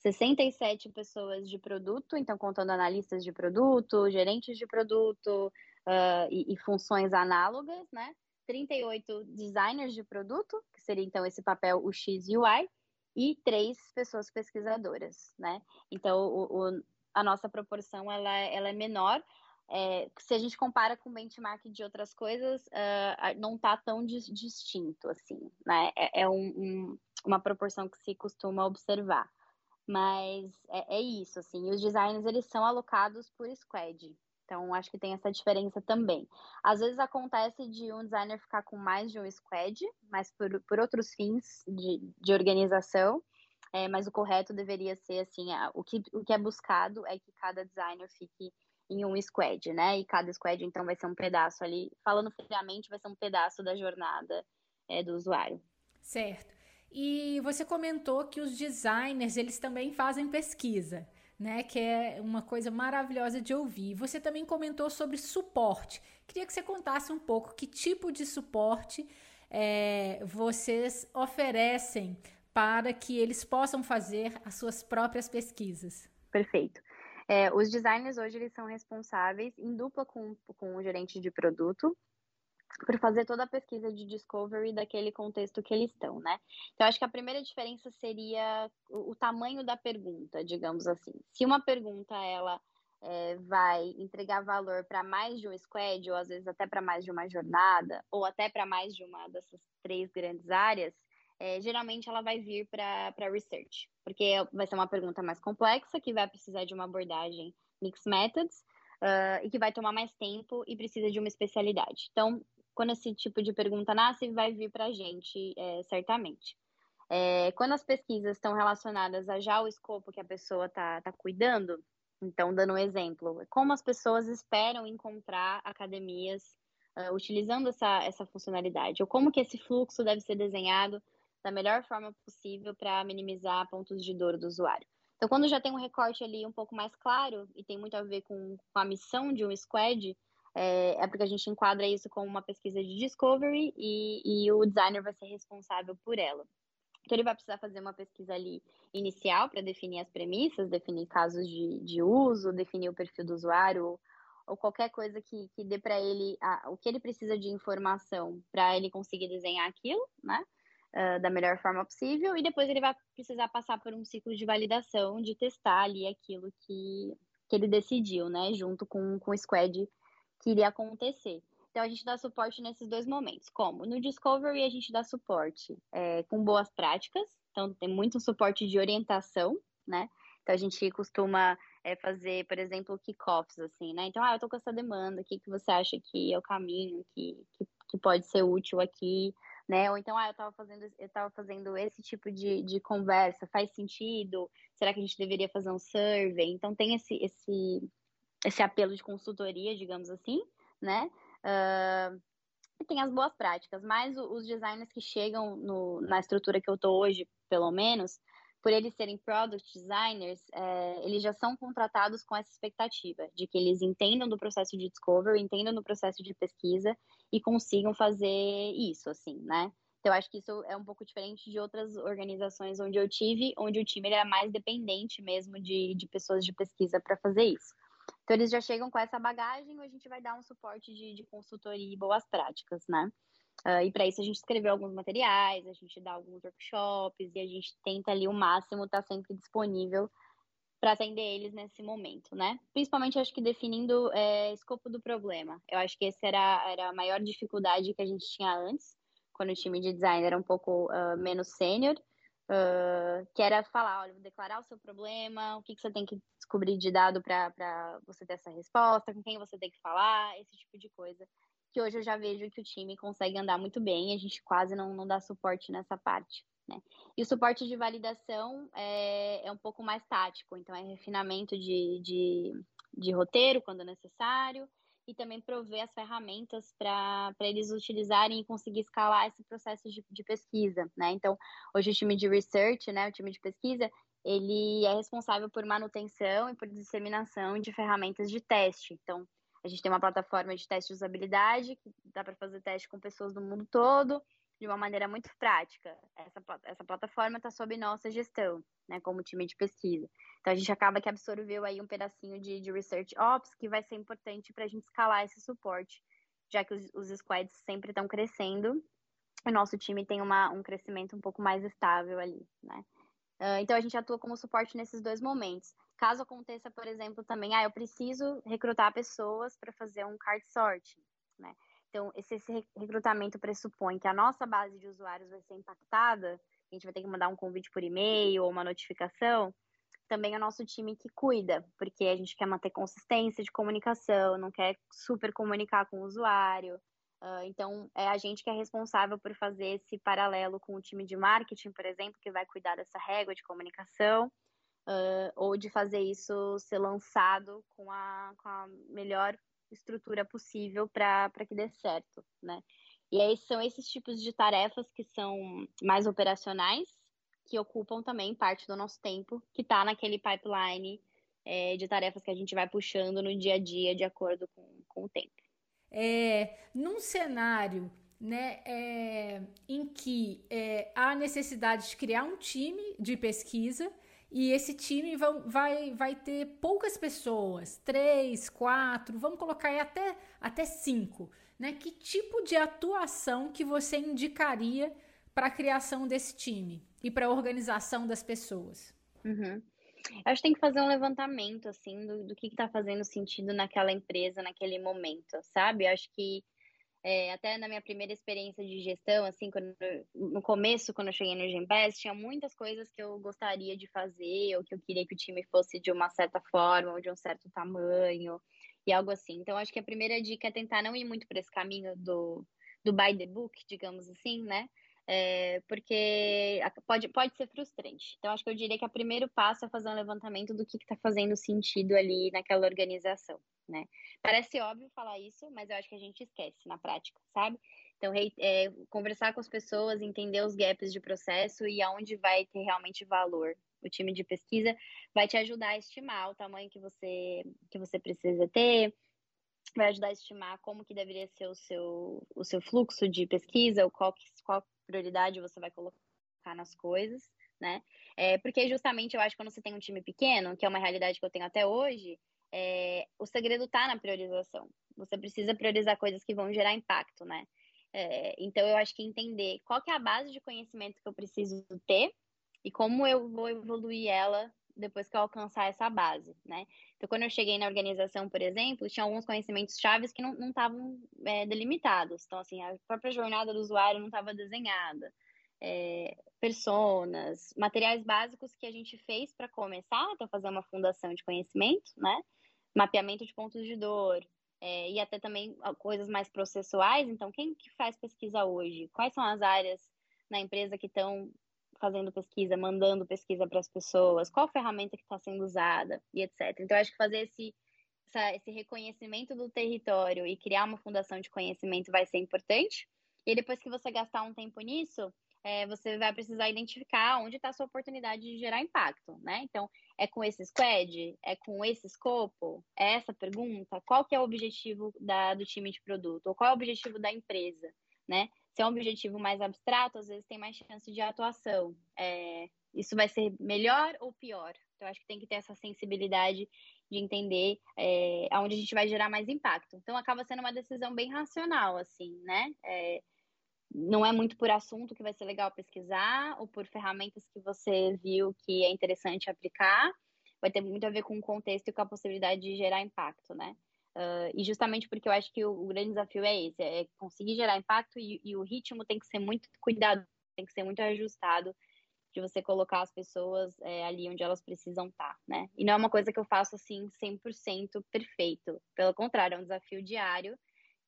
67 pessoas de produto, então contando analistas de produto, gerentes de produto uh, e, e funções análogas, né? 38 designers de produto, que seria então esse papel, o X UI, e três pessoas pesquisadoras, né? Então, o, o, a nossa proporção ela, ela é menor. É, se a gente compara com o benchmark de outras coisas, uh, não está tão dis distinto assim, né? É, é um, um, uma proporção que se costuma observar. Mas é, é, isso, assim. Os designers, eles são alocados por squad. Então, acho que tem essa diferença também. Às vezes acontece de um designer ficar com mais de um squad, mas por, por outros fins de, de organização. É, mas o correto deveria ser assim, a, o, que, o que é buscado é que cada designer fique em um squad, né? E cada squad, então, vai ser um pedaço ali, falando friamente, vai ser um pedaço da jornada é, do usuário. Certo. E você comentou que os designers, eles também fazem pesquisa né? Que é uma coisa maravilhosa de ouvir. Você também comentou sobre suporte. Queria que você contasse um pouco que tipo de suporte é, vocês oferecem para que eles possam fazer as suas próprias pesquisas. Perfeito. É, os designers hoje eles são responsáveis em dupla com, com o gerente de produto por fazer toda a pesquisa de discovery daquele contexto que eles estão, né? Então, acho que a primeira diferença seria o, o tamanho da pergunta, digamos assim. Se uma pergunta, ela é, vai entregar valor para mais de um squad, ou às vezes até para mais de uma jornada, ou até para mais de uma dessas três grandes áreas, é, geralmente ela vai vir para research, porque vai ser uma pergunta mais complexa, que vai precisar de uma abordagem mixed methods, uh, e que vai tomar mais tempo e precisa de uma especialidade. Então, quando esse tipo de pergunta nasce, vai vir para a gente, é, certamente. É, quando as pesquisas estão relacionadas a já o escopo que a pessoa está tá cuidando, então, dando um exemplo, como as pessoas esperam encontrar academias uh, utilizando essa, essa funcionalidade, ou como que esse fluxo deve ser desenhado da melhor forma possível para minimizar pontos de dor do usuário. Então, quando já tem um recorte ali um pouco mais claro e tem muito a ver com, com a missão de um squad, é, é, porque a gente enquadra isso como uma pesquisa de discovery e, e o designer vai ser responsável por ela. Então, ele vai precisar fazer uma pesquisa ali inicial para definir as premissas, definir casos de, de uso, definir o perfil do usuário, ou, qualquer coisa que, que dê para ele a, o que ele precisa de informação para ele conseguir desenhar aquilo, né? Uh, da melhor forma possível, e depois ele vai precisar passar por um ciclo de validação, de testar ali aquilo que, que ele decidiu, né? Junto com, com o squad que iria acontecer. Então, a gente dá suporte nesses dois momentos. Como? No Discovery, a gente dá suporte é, com boas práticas. Então, tem muito suporte de orientação, né? Então, a gente costuma é, fazer, por exemplo, kickoffs, assim, né? Então, ah, eu tô com essa demanda, o que, que você acha que é o caminho que, que, que pode ser útil aqui, né? Ou então, ah, eu tava fazendo, eu tava fazendo esse tipo de, de conversa, faz sentido? Será que a gente deveria fazer um survey? Então, tem esse, esse, esse apelo de consultoria, digamos assim, né? Uh, tem as boas práticas, mas os designers que chegam no, na estrutura que eu estou hoje, pelo menos, por eles serem product designers, é, eles já são contratados com essa expectativa de que eles entendam do processo de discovery, entendam do processo de pesquisa e consigam fazer isso, assim, né? Então, eu acho que isso é um pouco diferente de outras organizações onde eu tive, onde o time era mais dependente mesmo de, de pessoas de pesquisa para fazer isso. Então, eles já chegam com essa bagagem a gente vai dar um suporte de, de consultoria e boas práticas, né? Uh, e para isso a gente escreveu alguns materiais, a gente dá alguns workshops e a gente tenta ali o máximo estar tá sempre disponível para atender eles nesse momento, né? Principalmente acho que definindo é, escopo do problema. Eu acho que essa era, era a maior dificuldade que a gente tinha antes, quando o time de design era um pouco uh, menos sênior. Uh, que era falar, olha, declarar o seu problema, o que, que você tem que descobrir de dado para você ter essa resposta, com quem você tem que falar, esse tipo de coisa. Que hoje eu já vejo que o time consegue andar muito bem, a gente quase não, não dá suporte nessa parte. Né? E o suporte de validação é, é um pouco mais tático, então é refinamento de, de, de roteiro quando necessário, e também prover as ferramentas para eles utilizarem e conseguir escalar esse processo de, de, pesquisa, né? Então, hoje o time de research, né, o time de pesquisa, ele é responsável por manutenção e por disseminação de ferramentas de teste. Então, a gente tem uma plataforma de teste de usabilidade, que dá para fazer teste com pessoas do mundo todo, de uma maneira muito prática. Essa, essa plataforma está sob nossa gestão, né, como time de pesquisa. Então, a gente acaba que absorveu aí um pedacinho de, de Research Ops, que vai ser importante para a gente escalar esse suporte, já que os, os squads sempre estão crescendo, o nosso time tem uma, um crescimento um pouco mais estável ali, né. Uh, então, a gente atua como suporte nesses dois momentos. Caso aconteça, por exemplo, também, ah, eu preciso recrutar pessoas para fazer um card sorting, né? Então, esse, esse recrutamento pressupõe que a nossa base de usuários vai ser impactada, a gente vai ter que mandar um convite por e-mail ou uma notificação, também é o nosso time que cuida, porque a gente quer manter consistência de comunicação, não quer super comunicar com o usuário. Uh, então, é a gente que é responsável por fazer esse paralelo com o time de marketing, por exemplo, que vai cuidar dessa régua de comunicação, uh, ou de fazer isso ser lançado com a, com a melhor estrutura possível para que dê certo, né? E aí são esses tipos de tarefas que são mais operacionais, que ocupam também parte do nosso tempo, que está naquele pipeline é, de tarefas que a gente vai puxando no dia a dia de acordo com, com o tempo. É, num cenário né, é, em que é, há necessidade de criar um time de pesquisa e esse time vai, vai, vai ter poucas pessoas, três, quatro, vamos colocar aí até, até cinco. Né? Que tipo de atuação que você indicaria para a criação desse time e para a organização das pessoas? Uhum. Acho que tem que fazer um levantamento, assim, do, do que está fazendo sentido naquela empresa, naquele momento, sabe? Acho que é, até na minha primeira experiência de gestão, assim, quando, no começo, quando eu cheguei no Gembest, tinha muitas coisas que eu gostaria de fazer, ou que eu queria que o time fosse de uma certa forma, ou de um certo tamanho, e algo assim. Então, acho que a primeira dica é tentar não ir muito por esse caminho do, do by the book, digamos assim, né? É, porque pode, pode ser frustrante. Então, acho que eu diria que o primeiro passo é fazer um levantamento do que está fazendo sentido ali naquela organização né? Parece óbvio falar isso, mas eu acho que a gente esquece na prática, sabe? Então, é, conversar com as pessoas, entender os gaps de processo e aonde vai ter realmente valor. O time de pesquisa vai te ajudar a estimar o tamanho que você, que você precisa ter, vai ajudar a estimar como que deveria ser o seu, o seu fluxo de pesquisa, ou qual, qual prioridade você vai colocar nas coisas, né? É, porque justamente eu acho que quando você tem um time pequeno, que é uma realidade que eu tenho até hoje, é, o segredo está na priorização. Você precisa priorizar coisas que vão gerar impacto, né? É, então, eu acho que entender qual que é a base de conhecimento que eu preciso ter e como eu vou evoluir ela depois que eu alcançar essa base, né? Então, quando eu cheguei na organização, por exemplo, tinha alguns conhecimentos chaves que não estavam é, delimitados. Então, assim, a própria jornada do usuário não estava desenhada. É, personas, materiais básicos que a gente fez para começar, então fazer uma fundação de conhecimento, né? Mapeamento de pontos de dor, é, e até também coisas mais processuais. Então, quem que faz pesquisa hoje? Quais são as áreas na empresa que estão fazendo pesquisa, mandando pesquisa para as pessoas? Qual ferramenta que está sendo usada e etc. Então, acho que fazer esse, essa, esse reconhecimento do território e criar uma fundação de conhecimento vai ser importante. E depois que você gastar um tempo nisso, é, você vai precisar identificar onde está a sua oportunidade de gerar impacto, né? Então, é com esse squad? É com esse escopo? É essa pergunta? Qual que é o objetivo da, do time de produto? Ou qual é o objetivo da empresa, né? Se é um objetivo mais abstrato, às vezes tem mais chance de atuação. É, isso vai ser melhor ou pior? Então, acho que tem que ter essa sensibilidade de entender é, aonde a gente vai gerar mais impacto. Então, acaba sendo uma decisão bem racional, assim, né? É, não é muito por assunto que vai ser legal pesquisar ou por ferramentas que você viu que é interessante aplicar. Vai ter muito a ver com o contexto e com a possibilidade de gerar impacto, né? Uh, e justamente porque eu acho que o, o, grande desafio é esse, é conseguir gerar impacto e, e, o ritmo tem que ser muito cuidado, tem que ser muito ajustado de você colocar as pessoas é, ali onde elas precisam estar, né? E não é uma coisa que eu faço assim 100% perfeito, pelo contrário, é um desafio diário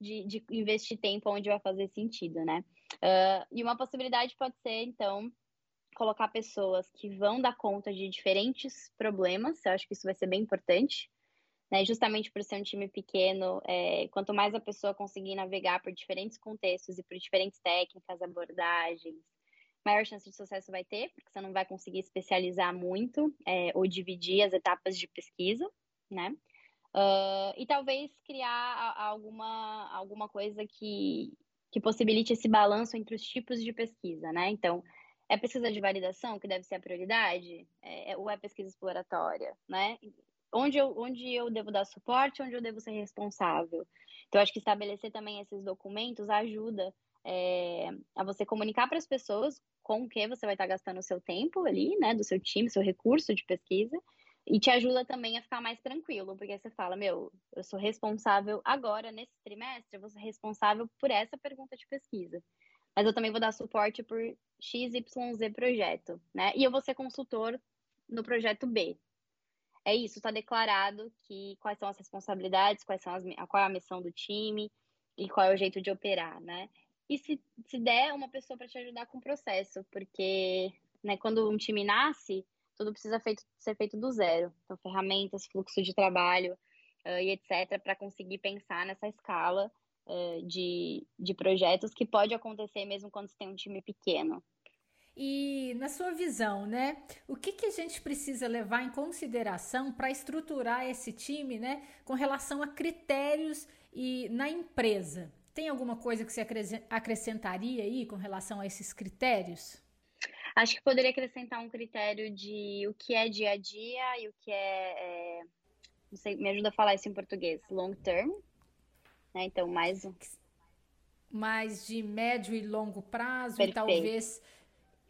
de, de investir tempo onde vai fazer sentido, né? Uh, e uma possibilidade pode ser, então, colocar pessoas que vão dar conta de diferentes problemas, eu acho que isso vai ser bem importante, né? Justamente por ser um time pequeno, é, quanto mais a pessoa conseguir navegar por diferentes contextos e por diferentes técnicas, abordagens, maior chance de sucesso vai ter, porque você não vai conseguir especializar muito é, ou dividir as etapas de pesquisa, né? Uh, e talvez criar alguma, alguma coisa que, que possibilite esse balanço entre os tipos de pesquisa, né? Então, é pesquisa de validação que deve ser a prioridade? É, é ou é pesquisa exploratória, né? Onde eu, onde eu devo dar suporte, onde eu devo ser responsável? Então, acho que estabelecer também esses documentos ajuda é, a você comunicar para as pessoas com o que você vai estar gastando o seu tempo ali, né? Do seu time, seu recurso de pesquisa, e te ajuda também a ficar mais tranquilo, porque você fala, meu, eu sou responsável agora, nesse trimestre, eu vou ser responsável por essa pergunta de pesquisa. Mas eu também vou dar suporte por XYZ projeto, né? E eu vou ser consultor no projeto B. É isso, está declarado que quais são as responsabilidades, quais são as, qual é a missão do time e qual é o jeito de operar, né? E se, se der uma pessoa para te ajudar com o processo, porque né, quando um time nasce, tudo precisa feito, ser feito do zero. Então, ferramentas, fluxo de trabalho uh, e etc., para conseguir pensar nessa escala uh, de, de projetos que pode acontecer mesmo quando você tem um time pequeno. E na sua visão, né, o que, que a gente precisa levar em consideração para estruturar esse time, né, com relação a critérios e na empresa? Tem alguma coisa que você acrescentaria aí com relação a esses critérios? Acho que poderia acrescentar um critério de o que é dia a dia e o que é, é não sei, me ajuda a falar isso em português, long term, né? Então, mais mais de médio e longo prazo, Perfeito. e talvez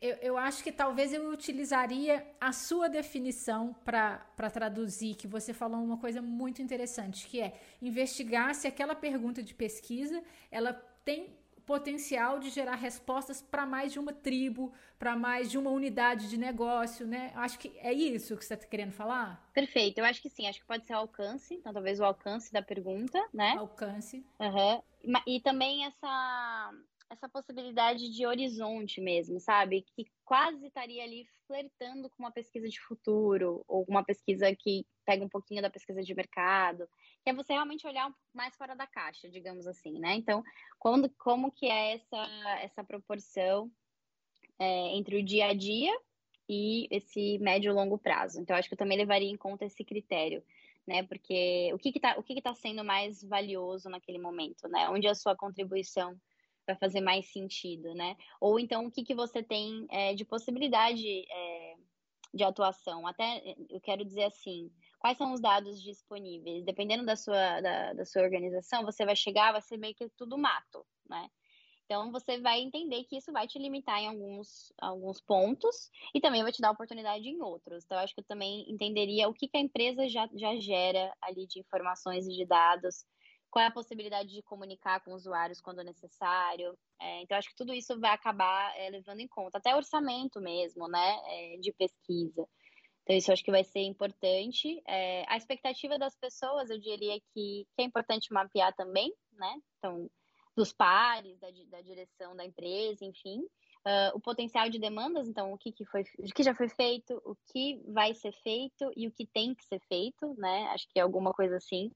eu, eu acho que talvez eu utilizaria a sua definição para traduzir, que você falou uma coisa muito interessante, que é investigar se aquela pergunta de pesquisa ela tem potencial de gerar respostas para mais de uma tribo, para mais de uma unidade de negócio, né? Acho que é isso que você está querendo falar? Perfeito, eu acho que sim, acho que pode ser o alcance, então talvez o alcance da pergunta, né? Alcance. Uhum. E também essa essa possibilidade de horizonte mesmo, sabe? Que quase estaria ali flertando com uma pesquisa de futuro, ou uma pesquisa que pega um pouquinho da pesquisa de mercado, que é você realmente olhar mais fora da caixa, digamos assim, né? Então, quando, como que é essa, essa proporção é, entre o dia a dia e esse médio e longo prazo? Então, acho que eu também levaria em conta esse critério, né? Porque o que está o que que tá sendo mais valioso naquele momento, né? Onde a sua contribuição vai fazer mais sentido, né? Ou então o que, que você tem é, de possibilidade é, de atuação. Até eu quero dizer assim, quais são os dados disponíveis? Dependendo da sua, da, da sua organização, você vai chegar, vai ser meio que tudo mato, né? Então, você vai entender que isso vai te limitar em alguns, alguns pontos e também vai te dar oportunidade em outros. Então, acho que eu também entenderia o que, que a empresa já, já gera ali de informações e de dados, qual é a possibilidade de comunicar com usuários quando necessário. É, então, acho que tudo isso vai acabar é, levando em conta, até orçamento mesmo, né, é, de pesquisa. Então, isso acho que vai ser importante. É, a expectativa das pessoas, eu diria que, que, é importante mapear também, né, então, dos pares, da, da direção da empresa, enfim. Uh, o potencial de demandas, então, o que, que, foi, o que já foi feito, o que vai ser feito e o que tem que ser feito, né, acho que é alguma coisa assim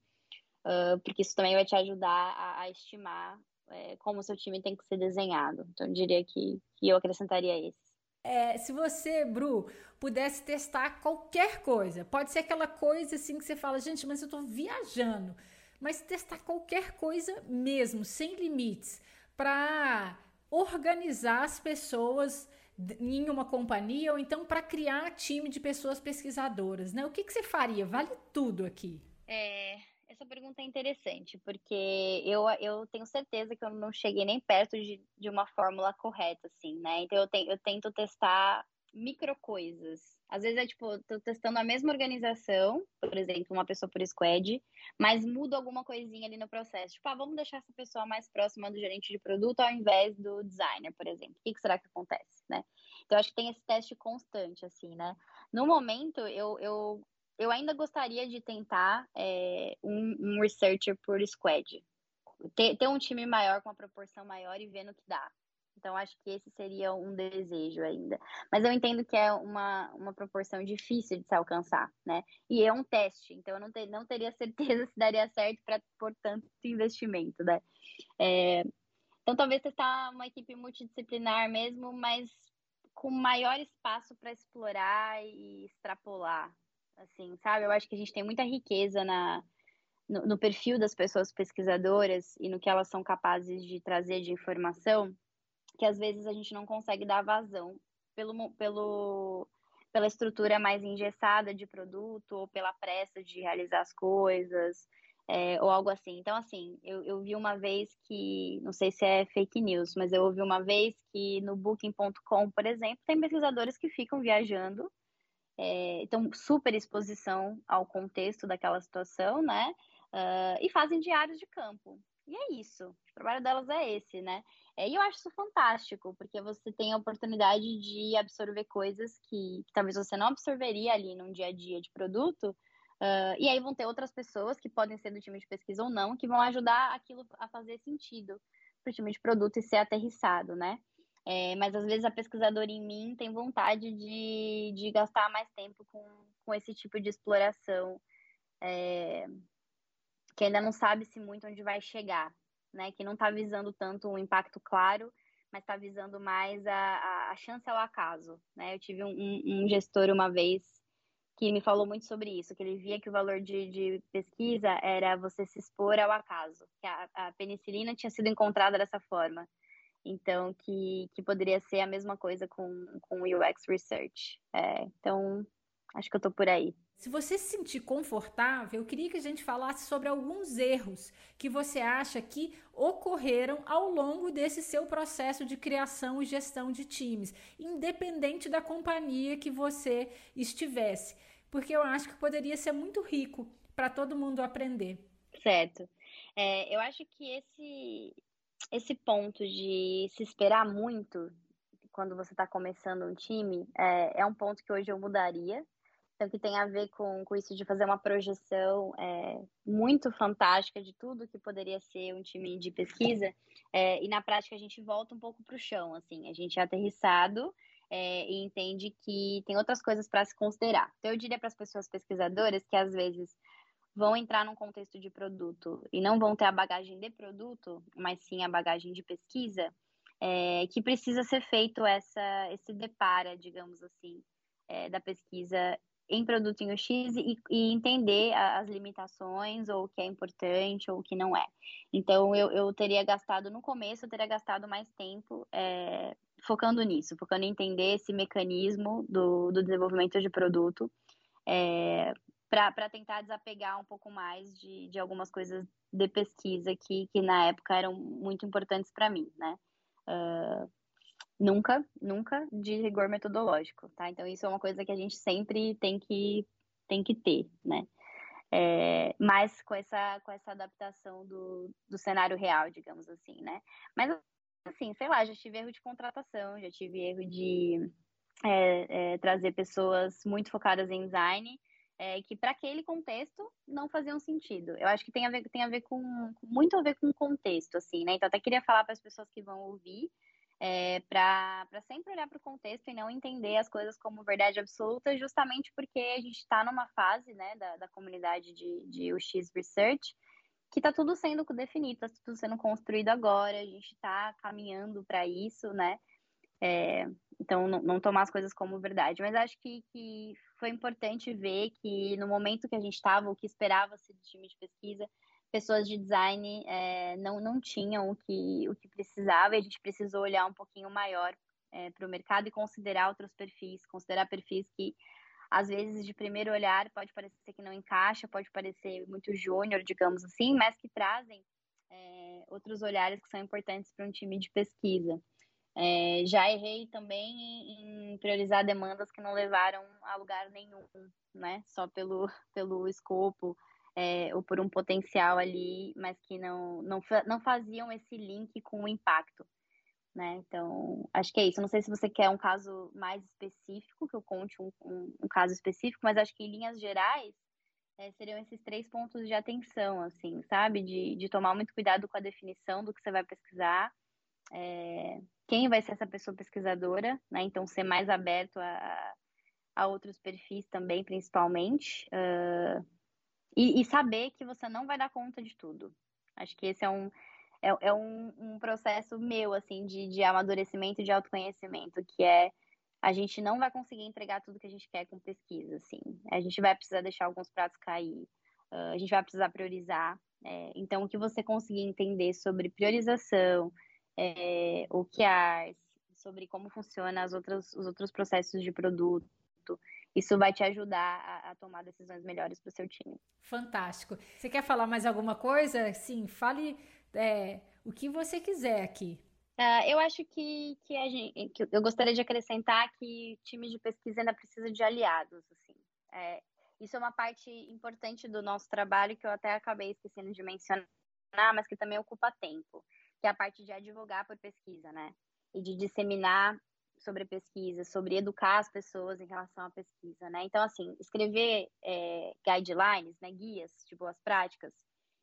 uh, porque isso também vai te ajudar a, a estimar é, como o seu time tem que ser desenhado. Então, eu diria que, que eu acrescentaria esse. É, se você, Bru, pudesse testar qualquer coisa, pode ser aquela coisa assim que você fala, gente, mas eu estou viajando, mas testar qualquer coisa mesmo, sem limites, para organizar as pessoas em uma companhia ou então para criar time de pessoas pesquisadoras, né? O que, que você faria? Vale tudo aqui. É, essa pergunta é interessante, porque eu, eu tenho certeza que eu não cheguei nem perto de, de uma fórmula correta, assim, né? Então eu, te, eu tento testar micro coisas. Às vezes é tipo, tô testando a mesma organização, por exemplo, uma pessoa por squad, mas mudo alguma coisinha ali no processo. Tipo, ah, vamos deixar essa pessoa mais próxima do gerente de produto ao invés do designer, por exemplo. O que, que será que acontece, né? Então, acho que tem esse teste constante, assim, né? No momento, eu, eu eu ainda gostaria de tentar é, um, um, researcher por squad. Ter, ter, um time maior, com uma proporção maior e ver no que dá. Então, acho que esse seria um desejo ainda. Mas eu entendo que é uma, uma proporção difícil de se alcançar, né? E é um teste, então eu não, ter, não teria certeza se daria certo para por tanto investimento, né? É, então, talvez testar uma equipe multidisciplinar mesmo, mas com maior espaço para explorar e extrapolar, assim, sabe? Eu acho que a gente tem muita riqueza na, no, no, perfil das pessoas pesquisadoras e no que elas são capazes de trazer de informação, que às vezes a gente não consegue dar vazão pelo, pelo, pela estrutura mais engessada de produto ou pela pressa de realizar as coisas. É, ou algo assim. Então, assim, eu, eu vi uma vez que, não sei se é fake news, mas eu ouvi uma vez que no Booking.com, por exemplo, tem pesquisadores que ficam viajando é, então super exposição ao contexto daquela situação, né? Uh, e fazem diários de campo. E é isso. O trabalho delas é esse, né? É, e eu acho isso fantástico, porque você tem a oportunidade de absorver coisas que, que talvez você não absorveria ali num dia a dia de produto. Uh, e aí vão ter outras pessoas que podem ser do time de pesquisa ou não, que vão ajudar aquilo a fazer sentido para o time de produto e ser aterrissado, né? É, mas às vezes a pesquisadora em mim tem vontade de, de gastar mais tempo com, com esse tipo de exploração, é, que ainda não sabe-se muito onde vai chegar, né? Que não está visando tanto um impacto claro, mas está visando mais a, a, chance ao acaso, né? Eu tive um, um, gestor uma vez que me falou muito sobre isso, que ele via que o valor de, de pesquisa era você se expor ao acaso, que a, a penicilina tinha sido encontrada dessa forma. Então, que, que poderia ser a mesma coisa com, com UX Research. É, então, acho que eu estou por aí. Se você se sentir confortável, eu queria que a gente falasse sobre alguns erros que você acha que ocorreram ao longo desse seu processo de criação e gestão de times, independente da companhia que você estivesse, porque eu acho que poderia ser muito rico para todo mundo aprender. Certo. É, eu acho que esse esse ponto de se esperar muito quando você está começando um time é, é um ponto que hoje eu mudaria. Então, que tem a ver com, com isso de fazer uma projeção é, muito fantástica de tudo que poderia ser um time de pesquisa. É, e na prática a gente volta um pouco para o chão, assim, a gente é aterrissado é, e entende que tem outras coisas para se considerar. Então, eu diria para as pessoas pesquisadoras que às vezes vão entrar num contexto de produto e não vão ter a bagagem de produto, mas sim a bagagem de pesquisa, é, que precisa ser feito essa, esse depara, digamos assim, é, da pesquisa em produto em UX e, e, entender as limitações, ou o que é importante, ou o que não é. Então, eu, eu teria gastado, no começo, eu teria gastado mais tempo é, focando nisso, focando em entender esse mecanismo do, do desenvolvimento de produto, é, para tentar desapegar um pouco mais de, de algumas coisas de pesquisa que, que na época eram muito importantes para mim, né? Uh, Nunca, nunca de rigor metodológico, tá? Então isso é uma coisa que a gente sempre tem que, tem que ter, né? É, mas com essa, com essa adaptação do, do cenário real, digamos assim, né? Mas, assim, sei lá, já tive erro de contratação, já tive erro de é, é, trazer pessoas muito focadas em design, é, que para aquele contexto não faziam sentido. Eu acho que tem a ver, tem a ver com, muito a ver com o contexto, assim, né? Então, até queria falar para as pessoas que vão ouvir é, para sempre olhar para o contexto e não entender as coisas como verdade absoluta, justamente porque a gente está numa fase né, da, da comunidade de, de UX Research que está tudo sendo definido, está tudo sendo construído agora, a gente está caminhando para isso, né? É, então, não, não, tomar as coisas como verdade. Mas acho que, que foi importante ver que no momento que a gente estava, o que esperava-se do time de pesquisa, pessoas de design é, não, não tinham o que, o que precisava e a gente precisou olhar um pouquinho maior é, para o mercado e considerar outros perfis, considerar perfis que às vezes de primeiro olhar pode parecer que não encaixa, pode parecer muito júnior, digamos assim, mas que trazem é, outros olhares que são importantes para um time de pesquisa. É, já errei também em priorizar demandas que não levaram a lugar nenhum, né? Só pelo, pelo escopo é, ou por um potencial ali, mas que não, não, não faziam esse link com o impacto. Né? Então, acho que é isso. Não sei se você quer um caso mais específico, que eu conte um, um, um caso específico, mas acho que em linhas gerais é, seriam esses três pontos de atenção, assim, sabe? De, de tomar muito cuidado com a definição do que você vai pesquisar, é, quem vai ser essa pessoa pesquisadora, né? Então, ser mais aberto a, a outros perfis também, principalmente. Uh, e, e, saber que você não vai dar conta de tudo. Acho que esse é um, é, é um, um, processo meu, assim, de, de amadurecimento, de autoconhecimento, que é a gente não vai conseguir entregar tudo que a gente quer com pesquisa, assim. A gente vai precisar deixar alguns pratos cair, uh, a gente vai precisar priorizar. É, então, o que você conseguir entender sobre priorização, é, o que é sobre como funciona as outras, os outros processos de produto, isso vai te ajudar a, a tomar decisões melhores para o seu time. Fantástico. Você quer falar mais alguma coisa? Sim, fale é, o que você quiser aqui. Uh, eu acho que, que, a gente, que eu gostaria de acrescentar que time de pesquisa ainda precisa de aliados. Assim. É, isso é uma parte importante do nosso trabalho que eu até acabei esquecendo de mencionar, mas que também ocupa tempo, que é a parte de advogar por pesquisa, né? E de disseminar sobre pesquisa, sobre educar as pessoas em relação à pesquisa, né? Então, assim, escrever é, guidelines, né, guias de boas práticas,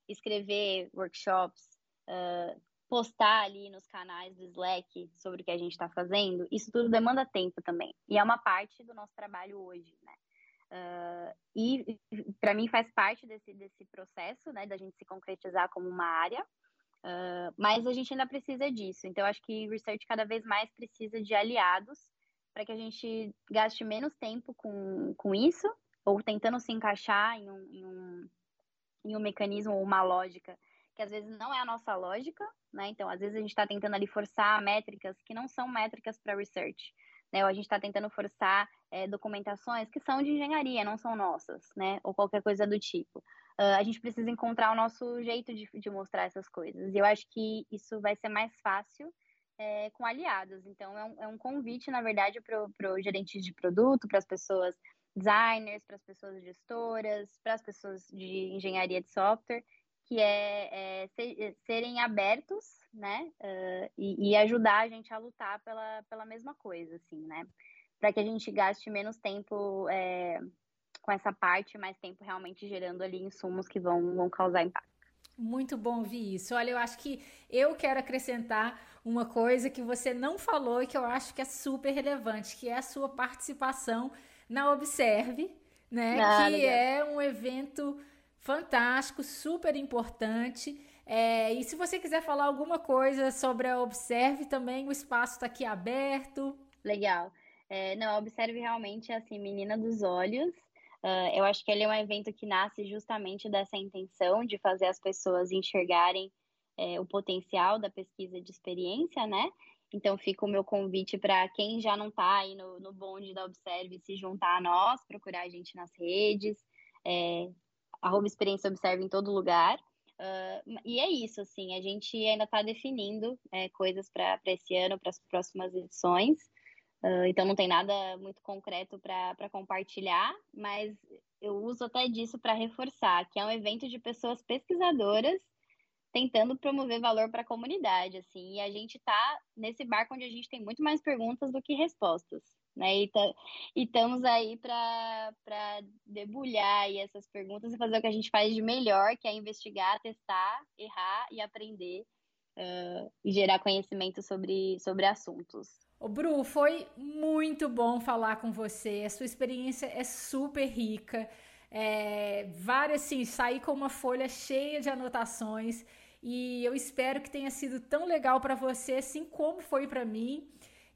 escrever workshops, uh, postar ali nos canais do Slack sobre o que a gente está fazendo, isso tudo demanda tempo também. E é uma parte do nosso trabalho hoje, né? Uh, e para mim faz parte desse, desse processo, né, da gente se concretizar como uma área, Uh, mas a gente ainda precisa disso. Então, acho que research cada vez mais precisa de aliados para que a gente gaste menos tempo com, com isso, ou tentando se encaixar em um, em um, em um mecanismo ou uma lógica que às vezes não é a nossa lógica, né? Então, às vezes a gente está tentando ali forçar métricas que não são métricas para research, né? Ou a gente está tentando forçar é, documentações que são de engenharia, não são nossas, né? Ou qualquer coisa do tipo uh, a gente precisa encontrar o nosso jeito de, de mostrar essas coisas. E eu acho que isso vai ser mais fácil é, com aliados. Então, é um, é um convite, na verdade, para o gerente de produto, para as pessoas designers, para as pessoas gestoras, para as pessoas de engenharia de software, que é, é ser, serem abertos, né? Uh, e, e, ajudar a gente a lutar pela, pela mesma coisa, assim, né? Para que a gente gaste menos tempo é, com essa parte, mais tempo realmente gerando ali insumos que vão, vão causar impacto. Muito bom ouvir isso. Olha, eu acho que eu quero acrescentar uma coisa que você não falou e que eu acho que é super relevante, que é a sua participação na Observe, né? Ah, que legal. é um evento fantástico, super importante. É, e se você quiser falar alguma coisa sobre a Observe também, o espaço está aqui aberto. Legal. É, não, a Observe realmente é assim, menina dos olhos. Uh, eu acho que ele é um evento que nasce justamente dessa intenção de fazer as pessoas enxergarem é, o potencial da pesquisa de experiência, né? Então fica o meu convite para quem já não está aí no, no bonde da Observe se juntar a nós, procurar a gente nas redes, é, arroba experiência observe em todo lugar. Uh, e é isso, assim, a gente ainda está definindo é, coisas para esse ano, para as próximas edições. Uh, então não tem nada muito concreto para compartilhar, mas eu uso até disso para reforçar que é um evento de pessoas pesquisadoras tentando promover valor para a comunidade, assim, e a gente está nesse barco onde a gente tem muito mais perguntas do que respostas, né? E, estamos aí para debulhar aí essas perguntas e fazer o que a gente faz de melhor, que é investigar, testar, errar e aprender uh, e gerar conhecimento sobre, sobre assuntos. Ô Bru, foi muito bom falar com você. A sua experiência é super rica. É, várias, assim, saí com uma folha cheia de anotações e eu espero que tenha sido tão legal para você, assim como foi para mim.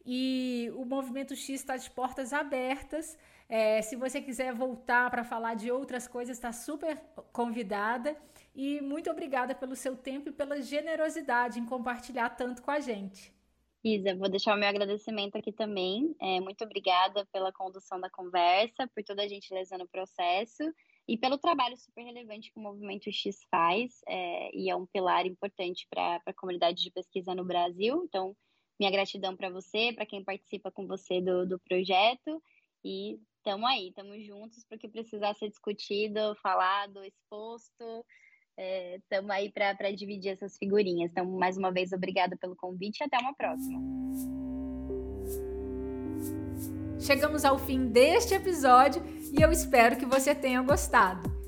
E o Movimento X está de portas abertas. É, se você quiser voltar para falar de outras coisas, está super convidada. E muito obrigada pelo seu tempo e pela generosidade em compartilhar tanto com a gente. Isa, vou deixar o meu agradecimento aqui também. É, muito obrigada pela condução da conversa, por toda a gentileza no processo e pelo trabalho super relevante que o Movimento X faz, é, e é um pilar importante para a comunidade de pesquisa no Brasil. Então, minha gratidão para você, para quem participa com você do, do projeto, e estamos aí, estamos juntos para o que precisar ser discutido, falado, exposto estamos é, aí para dividir essas figurinhas. Então, mais uma vez, obrigada pelo convite e até uma próxima. Chegamos ao fim deste episódio e eu espero que você tenha gostado.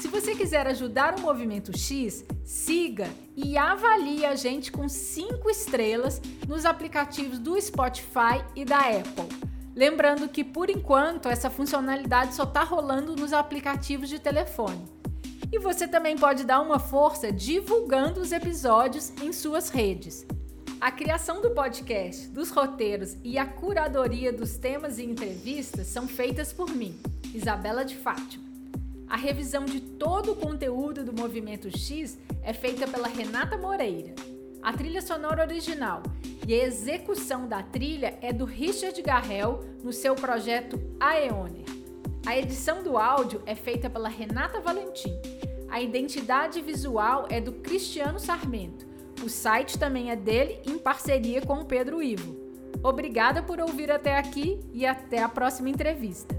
Se você quiser ajudar o Movimento X, siga e avalie a gente com 5 estrelas nos aplicativos do Spotify e da Apple. Lembrando que por enquanto essa funcionalidade só está rolando nos aplicativos de telefone. E você também pode dar uma força divulgando os episódios em suas redes. A criação do podcast, dos roteiros e a curadoria dos temas e entrevistas são feitas por mim, Isabela de Fátima. A revisão de todo o conteúdo do Movimento X é feita pela Renata Moreira. A trilha sonora original e a execução da trilha é do Richard Garrel no seu projeto Aeoner. A edição do áudio é feita pela Renata Valentim. A identidade visual é do Cristiano Sarmento. O site também é dele em parceria com o Pedro Ivo. Obrigada por ouvir até aqui e até a próxima entrevista.